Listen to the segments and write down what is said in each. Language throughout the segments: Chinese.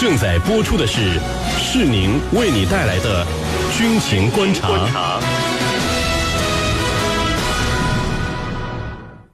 正在播出的是是宁为你带来的军情观察。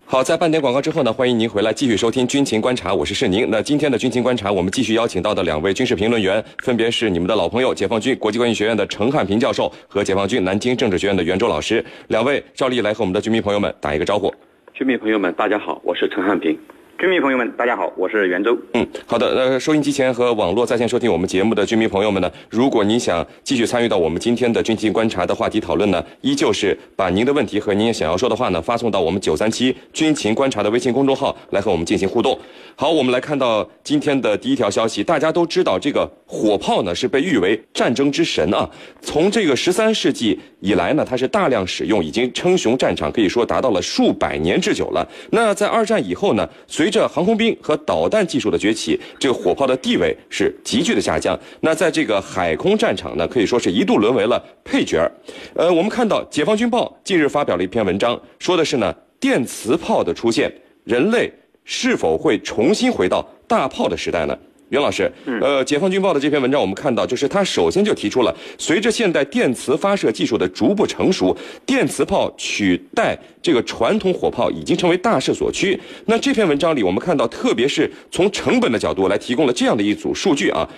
好，在半点广告之后呢，欢迎您回来继续收听军情观察，我是世宁。那今天的军情观察，我们继续邀请到的两位军事评论员，分别是你们的老朋友，解放军国际关系学院的陈汉平教授和解放军南京政治学院的袁周老师。两位照例来和我们的军迷朋友们打一个招呼。军迷朋友们，大家好，我是陈汉平。军迷朋友们，大家好，我是袁州。嗯，好的。呃，收音机前和网络在线收听我们节目的军迷朋友们呢，如果您想继续参与到我们今天的军情观察的话题讨论呢，依旧是把您的问题和您想要说的话呢，发送到我们九三七军情观察的微信公众号来和我们进行互动。好，我们来看到今天的第一条消息，大家都知道这个火炮呢是被誉为战争之神啊，从这个十三世纪以来呢，它是大量使用，已经称雄战场，可以说达到了数百年之久了。那在二战以后呢，随随着航空兵和导弹技术的崛起，这个火炮的地位是急剧的下降。那在这个海空战场呢，可以说是一度沦为了配角儿。呃，我们看到《解放军报》近日发表了一篇文章，说的是呢，电磁炮的出现，人类是否会重新回到大炮的时代呢？袁老师，呃，《解放军报》的这篇文章，我们看到，就是他首先就提出了，随着现代电磁发射技术的逐步成熟，电磁炮取代这个传统火炮已经成为大势所趋。那这篇文章里，我们看到，特别是从成本的角度来提供了这样的一组数据啊，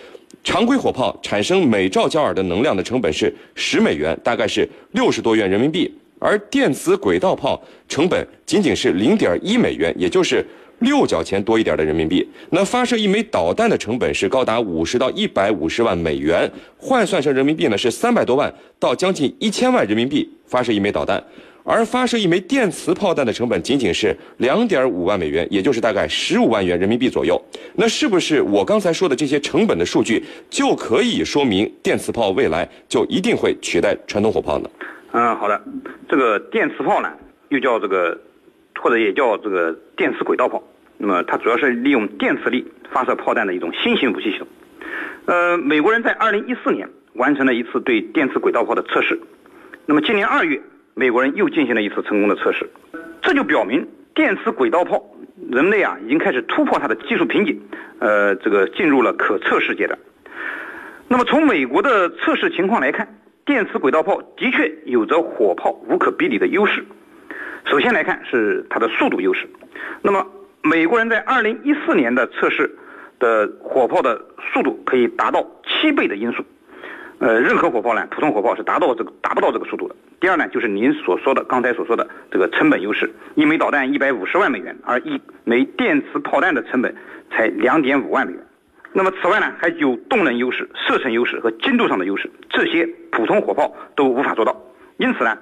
常规火炮产生每兆焦耳的能量的成本是十美元，大概是六十多元人民币，而电磁轨道炮成本仅仅是零点一美元，也就是。六角钱多一点的人民币，那发射一枚导弹的成本是高达五十到一百五十万美元，换算成人民币呢是三百多万到将近一千万人民币发射一枚导弹，而发射一枚电磁炮弹的成本仅仅是两点五万美元，也就是大概十五万元人民币左右。那是不是我刚才说的这些成本的数据就可以说明电磁炮未来就一定会取代传统火炮呢？嗯，好的，这个电磁炮呢，又叫这个。或者也叫这个电磁轨道炮，那么它主要是利用电磁力发射炮弹的一种新型武器系统。呃，美国人在2014年完成了一次对电磁轨道炮的测试，那么今年二月，美国人又进行了一次成功的测试，这就表明电磁轨道炮，人类啊已经开始突破它的技术瓶颈，呃，这个进入了可测试阶段。那么从美国的测试情况来看，电磁轨道炮的确有着火炮无可比拟的优势。首先来看是它的速度优势，那么美国人在二零一四年的测试的火炮的速度可以达到七倍的音速，呃，任何火炮呢，普通火炮是达到这个达不到这个速度的。第二呢，就是您所说的刚才所说的这个成本优势，一枚导弹一百五十万美元，而一枚电磁炮弹的成本才两点五万美元。那么此外呢，还有动能优势、射程优势和精度上的优势，这些普通火炮都无法做到。因此呢。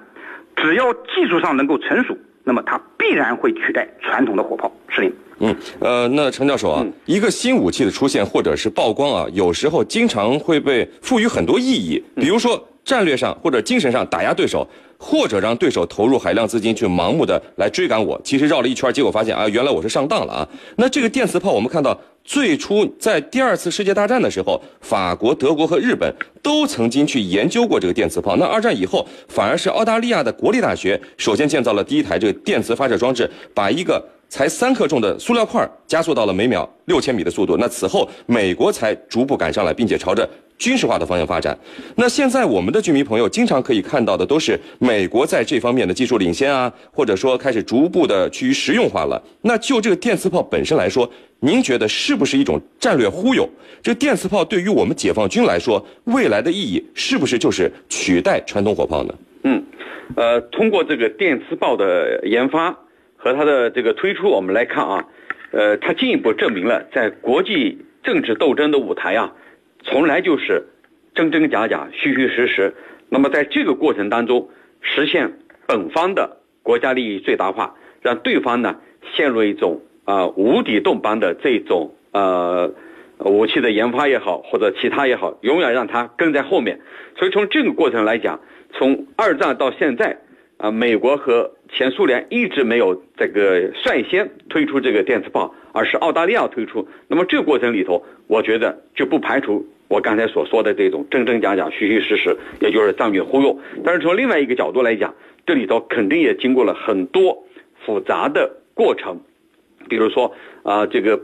只要技术上能够成熟，那么它必然会取代传统的火炮。是的。嗯，呃，那陈教授啊，一个新武器的出现或者是曝光啊，有时候经常会被赋予很多意义，比如说战略上或者精神上打压对手，或者让对手投入海量资金去盲目的来追赶我。其实绕了一圈，结果发现啊，原来我是上当了啊。那这个电磁炮，我们看到。最初在第二次世界大战的时候，法国、德国和日本都曾经去研究过这个电磁炮。那二战以后，反而是澳大利亚的国立大学首先建造了第一台这个电磁发射装置，把一个才三克重的塑料块加速到了每秒六千米的速度。那此后，美国才逐步赶上来，并且朝着。军事化的方向发展，那现在我们的军迷朋友经常可以看到的都是美国在这方面的技术领先啊，或者说开始逐步的趋于实用化了。那就这个电磁炮本身来说，您觉得是不是一种战略忽悠？这电磁炮对于我们解放军来说，未来的意义是不是就是取代传统火炮呢？嗯，呃，通过这个电磁炮的研发和它的这个推出，我们来看啊，呃，它进一步证明了在国际政治斗争的舞台啊。从来就是真真假假、虚虚实实。那么在这个过程当中，实现本方的国家利益最大化，让对方呢陷入一种啊无底洞般的这种呃武器的研发也好，或者其他也好，永远让他跟在后面。所以从这个过程来讲，从二战到现在啊，美国和前苏联一直没有这个率先推出这个电磁炮，而是澳大利亚推出。那么这个过程里头，我觉得就不排除。我刚才所说的这种真真假假、虚虚实实，也就是战略忽悠。但是从另外一个角度来讲，这里头肯定也经过了很多复杂的过程，比如说啊，这个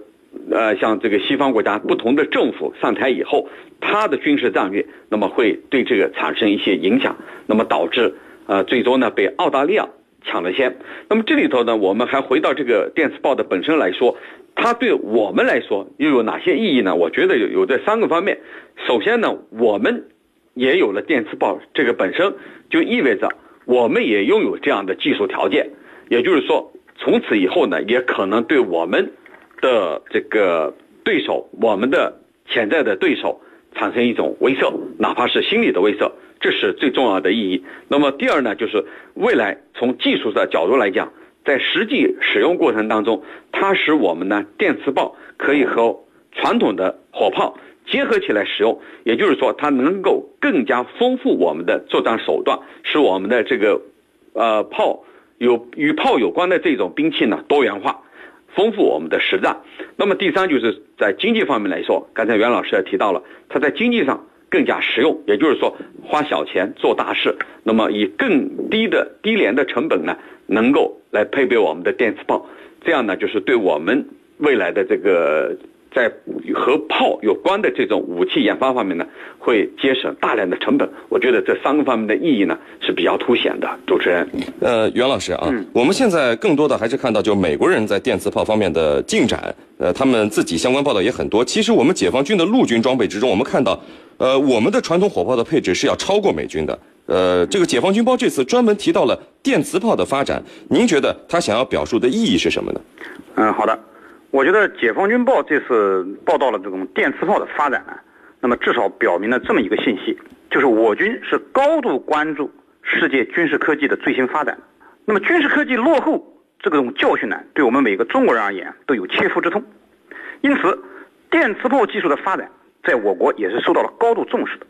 呃，像这个西方国家不同的政府上台以后，他的军事战略，那么会对这个产生一些影响，那么导致呃最终呢被澳大利亚抢了先。那么这里头呢，我们还回到这个电磁炮的本身来说，它对我们来说又有哪些意义呢？我觉得有有这三个方面。首先呢，我们也有了电磁炮，这个本身就意味着我们也拥有这样的技术条件，也就是说，从此以后呢，也可能对我们。的这个对手，我们的潜在的对手产生一种威慑，哪怕是心理的威慑，这是最重要的意义。那么第二呢，就是未来从技术的角度来讲，在实际使用过程当中，它使我们呢电磁炮可以和传统的火炮结合起来使用，也就是说，它能够更加丰富我们的作战手段，使我们的这个呃炮有与炮有关的这种兵器呢多元化。丰富我们的实战。那么第三就是在经济方面来说，刚才袁老师也提到了，它在经济上更加实用，也就是说花小钱做大事。那么以更低的低廉的成本呢，能够来配备我们的电磁炮，这样呢就是对我们未来的这个。在和炮有关的这种武器研发方面呢，会节省大量的成本。我觉得这三个方面的意义呢是比较凸显的。主持人，呃，袁老师啊，我们现在更多的还是看到就美国人在电磁炮方面的进展，呃，他们自己相关报道也很多。其实我们解放军的陆军装备之中，我们看到，呃，我们的传统火炮的配置是要超过美军的。呃，这个解放军报这次专门提到了电磁炮的发展，您觉得他想要表述的意义是什么呢？嗯，好的。我觉得《解放军报》这次报道了这种电磁炮的发展呢，那么至少表明了这么一个信息，就是我军是高度关注世界军事科技的最新发展。那么军事科技落后这种教训呢，对我们每个中国人而言都有切肤之痛。因此，电磁炮技术的发展在我国也是受到了高度重视的。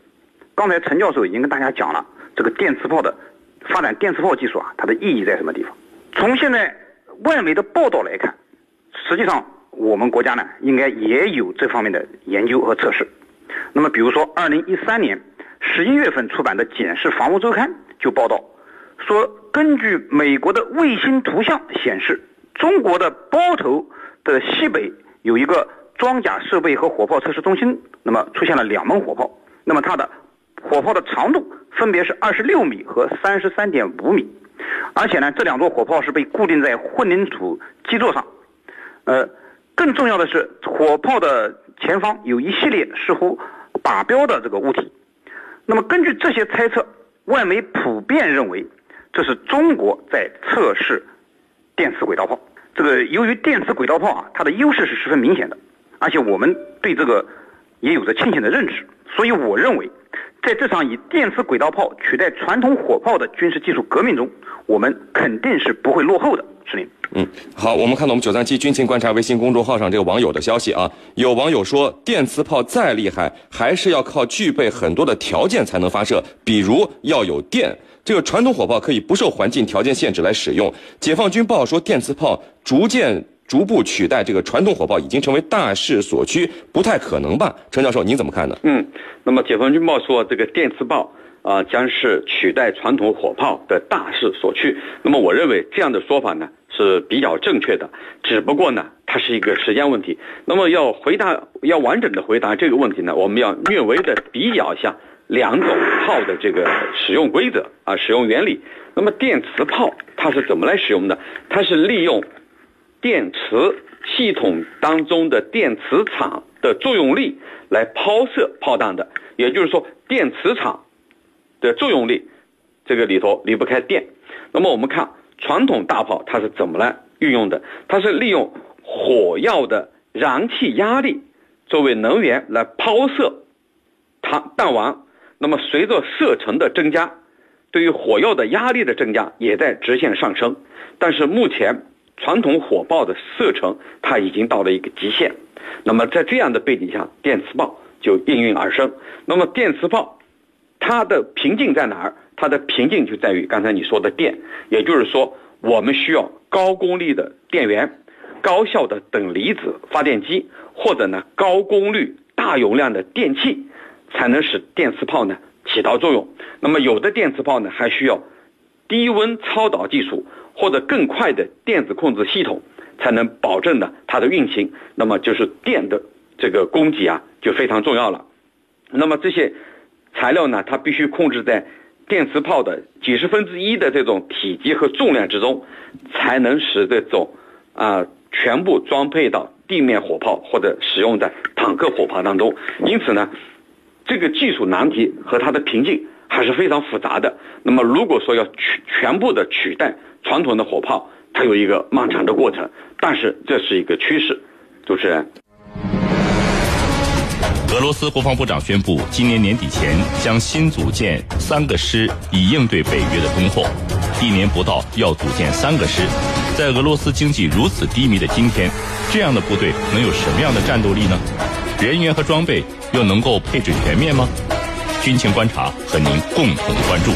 刚才陈教授已经跟大家讲了这个电磁炮的发展，电磁炮技术啊，它的意义在什么地方？从现在外媒的报道来看，实际上。我们国家呢，应该也有这方面的研究和测试。那么，比如说，二零一三年十一月份出版的《检视防务周刊》就报道说，根据美国的卫星图像显示，中国的包头的西北有一个装甲设备和火炮测试中心，那么出现了两门火炮，那么它的火炮的长度分别是二十六米和三十三点五米，而且呢，这两座火炮是被固定在混凝土基座上，呃。更重要的是，火炮的前方有一系列似乎靶标的这个物体。那么，根据这些猜测，外媒普遍认为这是中国在测试电磁轨道炮。这个由于电磁轨道炮啊，它的优势是十分明显的，而且我们对这个也有着清醒的认识，所以我认为，在这场以电磁轨道炮取代传统火炮的军事技术革命中，我们肯定是不会落后的。是您。嗯，好，我们看到我们九三七军情观察微信公众号上这个网友的消息啊，有网友说，电磁炮再厉害，还是要靠具备很多的条件才能发射，比如要有电。这个传统火炮可以不受环境条件限制来使用。解放军报说，电磁炮逐渐逐步取代这个传统火炮，已经成为大势所趋，不太可能吧？陈教授，您怎么看呢？嗯，那么解放军报说，这个电磁炮。啊，将是取代传统火炮的大势所趋。那么，我认为这样的说法呢是比较正确的。只不过呢，它是一个时间问题。那么，要回答要完整的回答这个问题呢，我们要略微的比较一下两种炮的这个使用规则啊，使用原理。那么，电磁炮它是怎么来使用的？它是利用电磁系统当中的电磁场的作用力来抛射炮弹的。也就是说，电磁场。的作用力，这个里头离不开电。那么我们看传统大炮它是怎么来运用的？它是利用火药的燃气压力作为能源来抛射它弹丸。那么随着射程的增加，对于火药的压力的增加也在直线上升。但是目前传统火爆的射程它已经到了一个极限。那么在这样的背景下，电磁炮就应运而生。那么电磁炮。它的瓶颈在哪儿？它的瓶颈就在于刚才你说的电，也就是说，我们需要高功率的电源、高效的等离子发电机，或者呢高功率大容量的电器，才能使电磁炮呢起到作用。那么有的电磁炮呢还需要低温超导技术或者更快的电子控制系统，才能保证呢它的运行。那么就是电的这个供给啊，就非常重要了。那么这些材料呢，它必须控制在电磁炮的几十分之一的这种体积和重量之中，才能使这种啊全部装配到地面火炮或者使用在坦克火炮当中。因此呢，这个技术难题和它的瓶颈还是非常复杂的。那么如果说要全全部的取代传统的火炮，它有一个漫长的过程，但是这是一个趋势。主持人。俄罗斯国防部长宣布，今年年底前将新组建三个师，以应对北约的攻货。一年不到，要组建三个师，在俄罗斯经济如此低迷的今天，这样的部队能有什么样的战斗力呢？人员和装备又能够配置全面吗？军情观察和您共同关注。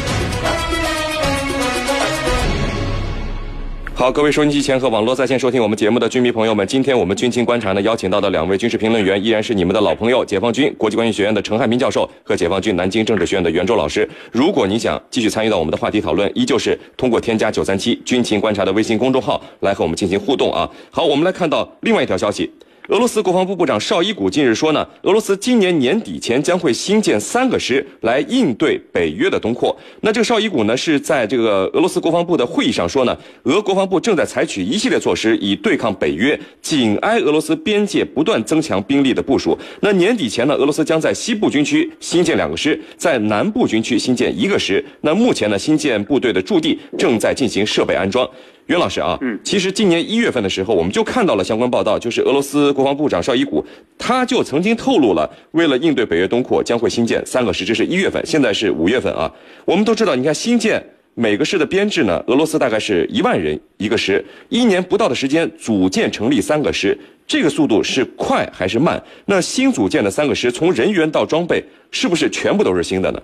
好，各位收音机前和网络在线收听我们节目的军迷朋友们，今天我们军情观察呢邀请到的两位军事评论员依然是你们的老朋友，解放军国际关系学院的陈汉斌教授和解放军南京政治学院的袁周老师。如果你想继续参与到我们的话题讨论，依旧是通过添加九三七军情观察的微信公众号来和我们进行互动啊。好，我们来看到另外一条消息。俄罗斯国防部部长绍伊古近日说呢，俄罗斯今年年底前将会新建三个师来应对北约的东扩。那这个绍伊古呢是在这个俄罗斯国防部的会议上说呢，俄国防部正在采取一系列措施以对抗北约紧挨俄罗斯边界不断增强兵力的部署。那年底前呢，俄罗斯将在西部军区新建两个师，在南部军区新建一个师。那目前呢，新建部队的驻地正在进行设备安装。袁老师啊，嗯，其实今年一月份的时候，我们就看到了相关报道，就是俄罗斯国防部长绍伊古，他就曾经透露了，为了应对北约东扩，将会新建三个师，这是一月份，现在是五月份啊。我们都知道，你看新建每个师的编制呢，俄罗斯大概是一万人一个师，一年不到的时间组建成立三个师，这个速度是快还是慢？那新组建的三个师，从人员到装备，是不是全部都是新的呢？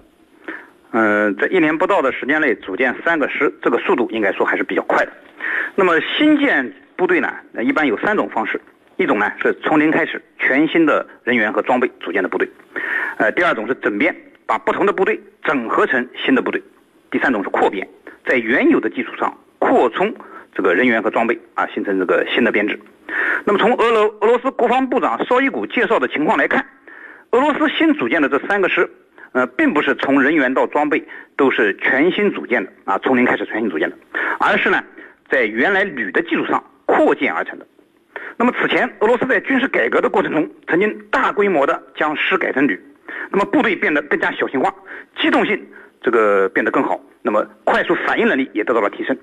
嗯，在一年不到的时间内组建三个师，这个速度应该说还是比较快的。那么新建部队呢？一般有三种方式，一种呢是从零开始，全新的人员和装备组建的部队；呃，第二种是整编，把不同的部队整合成新的部队；第三种是扩编，在原有的基础上扩充这个人员和装备啊，形成这个新的编制。那么从俄罗俄罗斯国防部长绍伊古介绍的情况来看，俄罗斯新组建的这三个师，呃，并不是从人员到装备都是全新组建的啊，从零开始全新组建的，而是呢。在原来旅的基础上扩建而成的。那么此前，俄罗斯在军事改革的过程中，曾经大规模的将师改成旅，那么部队变得更加小型化，机动性这个变得更好，那么快速反应能力也得到了提升。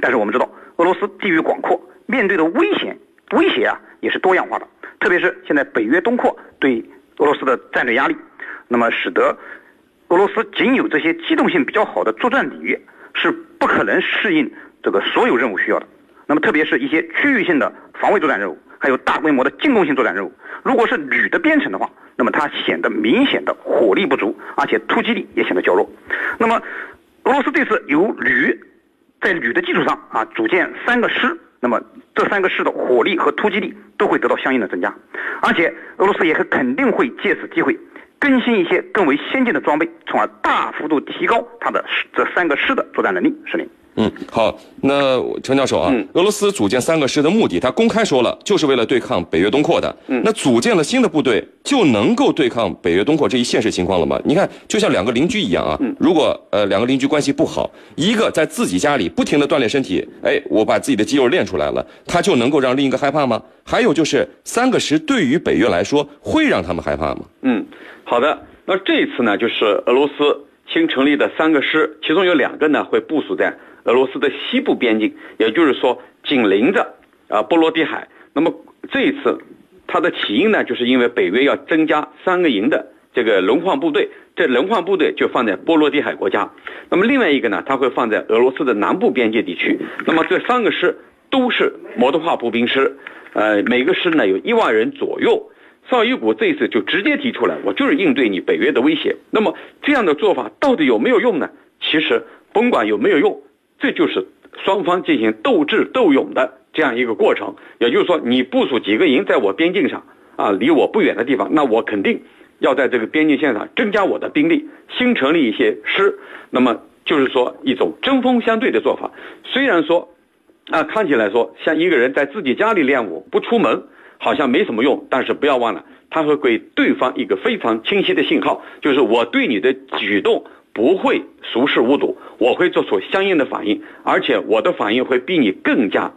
但是我们知道，俄罗斯地域广阔，面对的危险威胁啊也是多样化的，特别是现在北约东扩对俄罗斯的战略压力，那么使得俄罗斯仅有这些机动性比较好的作战旅是不可能适应。这个所有任务需要的，那么特别是一些区域性的防卫作战任务，还有大规模的进攻性作战任务，如果是旅的编成的话，那么它显得明显的火力不足，而且突击力也显得较弱。那么俄罗斯这次由旅在旅的基础上啊，组建三个师，那么这三个师的火力和突击力都会得到相应的增加，而且俄罗斯也肯定会借此机会更新一些更为先进的装备，从而大幅度提高它的这三个师的作战能力。是令。嗯，好，那陈教授啊，俄罗斯组建三个师的目的，他公开说了，就是为了对抗北约东扩的。嗯，那组建了新的部队，就能够对抗北约东扩这一现实情况了吗？你看，就像两个邻居一样啊，如果呃两个邻居关系不好，一个在自己家里不停的锻炼身体，哎，我把自己的肌肉练出来了，他就能够让另一个害怕吗？还有就是三个师对于北约来说，会让他们害怕吗？嗯，好的，那这一次呢，就是俄罗斯新成立的三个师，其中有两个呢会部署在。俄罗斯的西部边境，也就是说紧邻着啊波罗的海。那么这一次，它的起因呢，就是因为北约要增加三个营的这个轮换部队，这轮换部队就放在波罗的海国家。那么另外一个呢，它会放在俄罗斯的南部边界地区。那么这三个师都是摩托化步兵师，呃，每个师呢有一万人左右。绍伊古这次就直接提出来，我就是应对你北约的威胁。那么这样的做法到底有没有用呢？其实甭管有没有用。这就是双方进行斗智斗勇的这样一个过程，也就是说，你部署几个营在我边境上，啊，离我不远的地方，那我肯定要在这个边境线上增加我的兵力，新成立一些师，那么就是说一种针锋相对的做法。虽然说啊，看起来说像一个人在自己家里练武，不出门，好像没什么用。但是不要忘了，他会给对方一个非常清晰的信号，就是我对你的举动不会熟视无睹，我会做出相应的反应，而且我的反应会比你更加，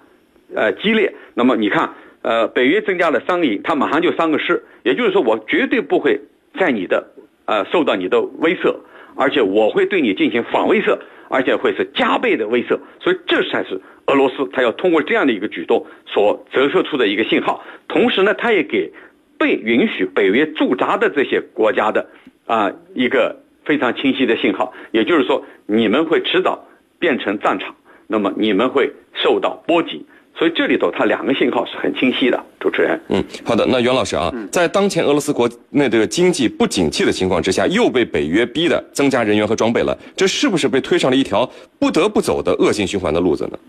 呃激烈。那么你看，呃，北约增加了三个营，他马上就三个师，也就是说，我绝对不会在你的，呃，受到你的威慑，而且我会对你进行反威慑，而且会是加倍的威慑。所以这才是。俄罗斯，它要通过这样的一个举动所折射出的一个信号，同时呢，它也给被允许北约驻扎的这些国家的啊一个非常清晰的信号，也就是说，你们会迟早变成战场，那么你们会受到波及。所以这里头它两个信号是很清晰的，主持人。嗯，好的。那袁老师啊，在当前俄罗斯国内的经济不景气的情况之下，又被北约逼的增加人员和装备了，这是不是被推上了一条不得不走的恶性循环的路子呢？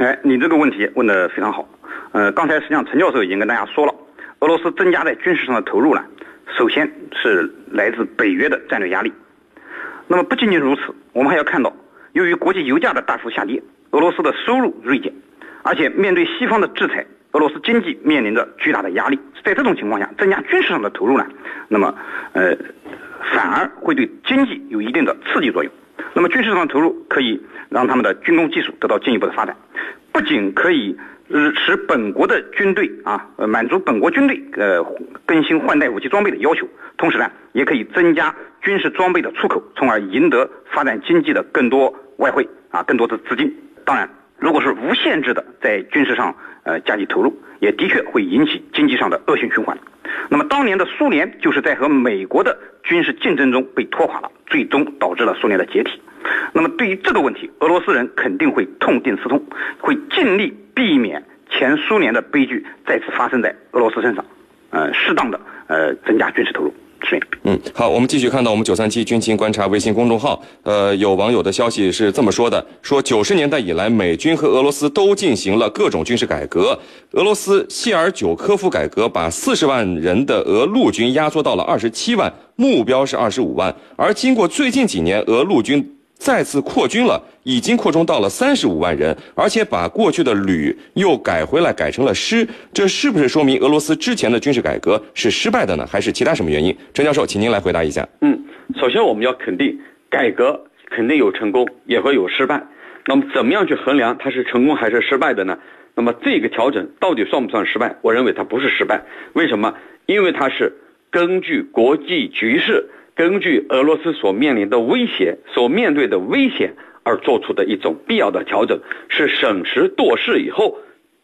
哎，你这个问题问得非常好。呃，刚才实际上陈教授已经跟大家说了，俄罗斯增加在军事上的投入呢，首先是来自北约的战略压力。那么不仅仅如此，我们还要看到，由于国际油价的大幅下跌，俄罗斯的收入锐减，而且面对西方的制裁，俄罗斯经济面临着巨大的压力。在这种情况下，增加军事上的投入呢，那么呃，反而会对经济有一定的刺激作用。那么军事上的投入可以让他们的军工技术得到进一步的发展，不仅可以使本国的军队啊，呃，满足本国军队呃更新换代武器装备的要求，同时呢，也可以增加军事装备的出口，从而赢得发展经济的更多外汇啊，更多的资金。当然，如果是无限制的在军事上呃加以投入，也的确会引起经济上的恶性循环。那么当年的苏联就是在和美国的军事竞争中被拖垮了，最终导致了苏联的解体。那么对于这个问题，俄罗斯人肯定会痛定思痛，会尽力避免前苏联的悲剧再次发生在俄罗斯身上，呃，适当的呃增加军事投入。嗯，好，我们继续看到我们九三七军情观察微信公众号，呃，有网友的消息是这么说的：说九十年代以来，美军和俄罗斯都进行了各种军事改革，俄罗斯谢尔久科夫改革把四十万人的俄陆军压缩到了二十七万，目标是二十五万，而经过最近几年，俄陆军。再次扩军了，已经扩充到了三十五万人，而且把过去的旅又改回来，改成了师。这是不是说明俄罗斯之前的军事改革是失败的呢？还是其他什么原因？陈教授，请您来回答一下。嗯，首先我们要肯定，改革肯定有成功，也会有失败。那么怎么样去衡量它是成功还是失败的呢？那么这个调整到底算不算失败？我认为它不是失败。为什么？因为它是根据国际局势。根据俄罗斯所面临的威胁、所面对的危险而做出的一种必要的调整，是审时度势以后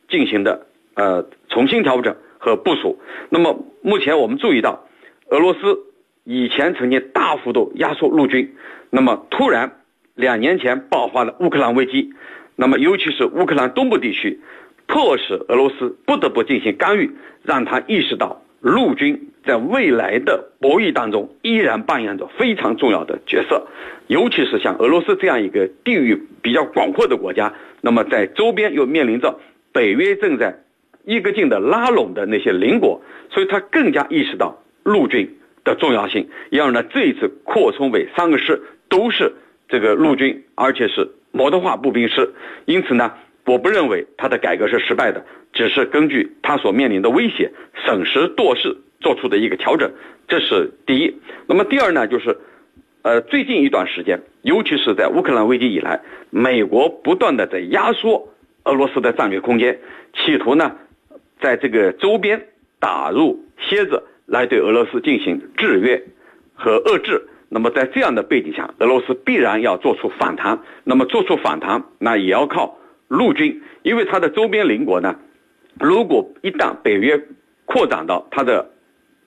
进行的呃重新调整和部署。那么目前我们注意到，俄罗斯以前曾经大幅度压缩陆军，那么突然两年前爆发了乌克兰危机，那么尤其是乌克兰东部地区，迫使俄罗斯不得不进行干预，让他意识到。陆军在未来的博弈当中依然扮演着非常重要的角色，尤其是像俄罗斯这样一个地域比较广阔的国家，那么在周边又面临着北约正在一个劲的拉拢的那些邻国，所以他更加意识到陆军的重要性。因而呢，这一次扩充为三个师都是这个陆军，而且是摩托化步兵师，因此呢。我不认为他的改革是失败的，只是根据他所面临的威胁，审时度势做出的一个调整，这是第一。那么第二呢，就是，呃，最近一段时间，尤其是在乌克兰危机以来，美国不断的在压缩俄罗斯的战略空间，企图呢，在这个周边打入楔子，来对俄罗斯进行制约和遏制。那么在这样的背景下，俄罗斯必然要做出反弹。那么做出反弹，那也要靠。陆军，因为它的周边邻国呢，如果一旦北约扩展到它的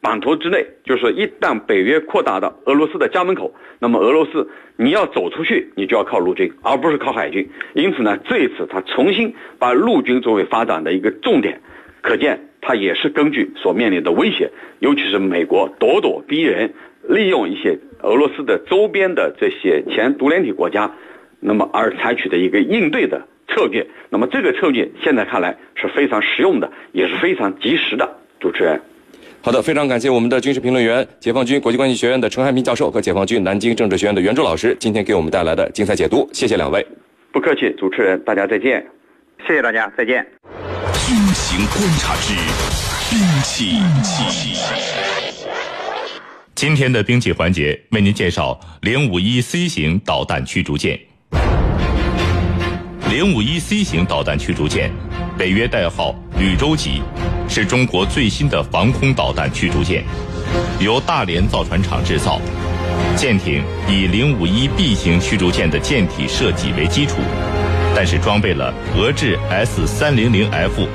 版图之内，就是一旦北约扩大到俄罗斯的家门口，那么俄罗斯你要走出去，你就要靠陆军，而不是靠海军。因此呢，这一次他重新把陆军作为发展的一个重点，可见他也是根据所面临的威胁，尤其是美国咄咄逼人，利用一些俄罗斯的周边的这些前独联体国家，那么而采取的一个应对的。策略，那么这个策略现在看来是非常实用的，也是非常及时的。主持人，好的，非常感谢我们的军事评论员、解放军国际关系学院的陈汉平教授和解放军南京政治学院的袁柱老师今天给我们带来的精彩解读，谢谢两位。不客气，主持人，大家再见。谢谢大家，再见。军情观察之兵器。今天的兵器环节为您介绍零五一 C 型导弹驱逐舰。零五一 C 型导弹驱逐舰，北约代号吕州级，是中国最新的防空导弹驱逐舰，由大连造船厂制造。舰艇以零五一 B 型驱逐舰的舰体设计为基础，但是装备了俄制 S 三零零 F，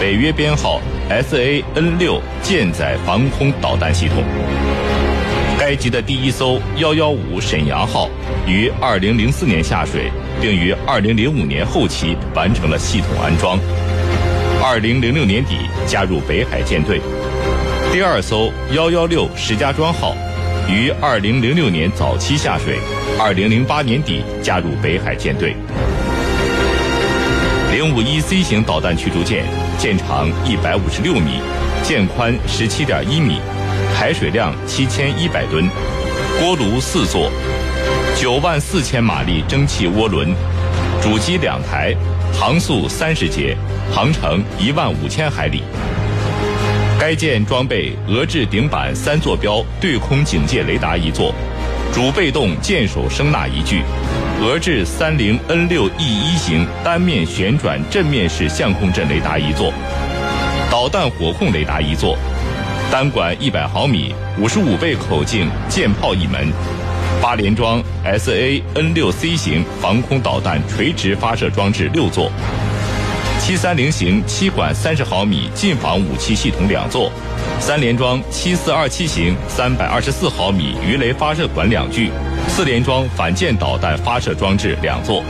北约编号 SAN 六舰载防空导弹系统。该级的第一艘幺幺五沈阳号于二零零四年下水，并于二零零五年后期完成了系统安装。二零零六年底加入北海舰队。第二艘幺幺六石家庄号于二零零六年早期下水，二零零八年底加入北海舰队。零五一 C 型导弹驱逐舰，舰长一百五十六米，舰宽十七点一米。排水量七千一百吨，锅炉四座，九万四千马力蒸汽涡轮，主机两台，航速三十节，航程一万五千海里。该舰装备俄制顶板三坐标对空警戒雷达一座，主被动舰首声纳一具，俄制三零 N 六 E 一型单面旋转正面式相控阵雷达一座，导弹火控雷达一座。单管一百毫米、五十五倍口径舰炮一门，八连装 SAN 六 C 型防空导弹垂直发射装置六座，七三零型七管三十毫米近防武器系统两座，三连装七四二七型三百二十四毫米鱼雷发射管两具，四连装反舰导弹发射装置两座。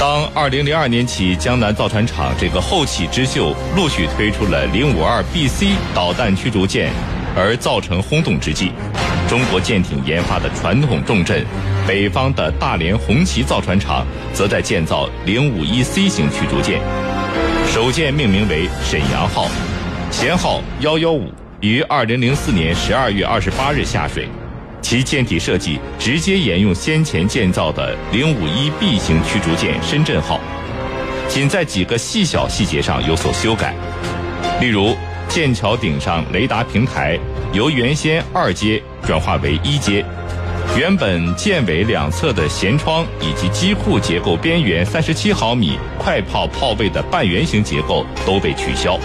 当二零零二年起，江南造船厂这个后起之秀陆续推出了零五二 BC 导弹驱逐舰，而造成轰动之际，中国舰艇研发的传统重镇北方的大连红旗造船厂，则在建造零五一 C 型驱逐舰，首舰命名为沈阳号，舷号幺幺五，于二零零四年十二月二十八日下水。其舰体设计直接沿用先前建造的零五一 B 型驱逐舰深圳号，仅在几个细小细节上有所修改，例如舰桥顶上雷达平台由原先二阶转化为一阶，原本舰尾两侧的舷窗以及机库结构边缘三十七毫米快炮炮位的半圆形结构都被取消，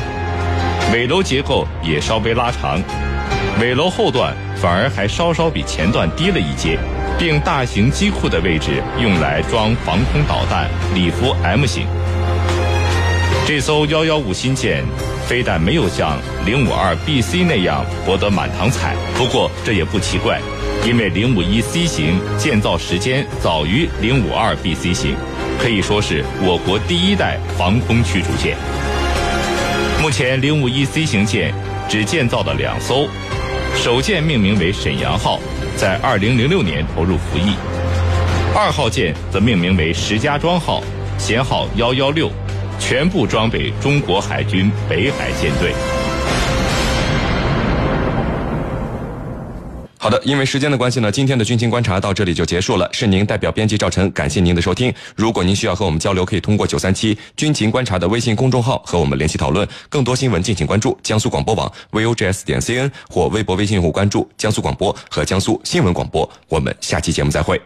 尾楼结构也稍微拉长，尾楼后段。反而还稍稍比前段低了一阶，并大型机库的位置用来装防空导弹里弗 M 型。这艘幺幺五新舰非但没有像零五二 BC 那样博得满堂彩，不过这也不奇怪，因为零五一 C 型建造时间早于零五二 BC 型，可以说是我国第一代防空驱逐舰。目前零五一 C 型舰只建造了两艘。首舰命名为沈阳号，在二零零六年投入服役；二号舰则命名为石家庄号，舷号幺幺六，全部装备中国海军北海舰队。好的，因为时间的关系呢，今天的军情观察到这里就结束了。是您代表编辑赵晨，感谢您的收听。如果您需要和我们交流，可以通过九三七军情观察的微信公众号和我们联系讨论。更多新闻敬请关注江苏广播网 vogs 点 cn 或微博、微信用户关注江苏广播和江苏新闻广播。我们下期节目再会。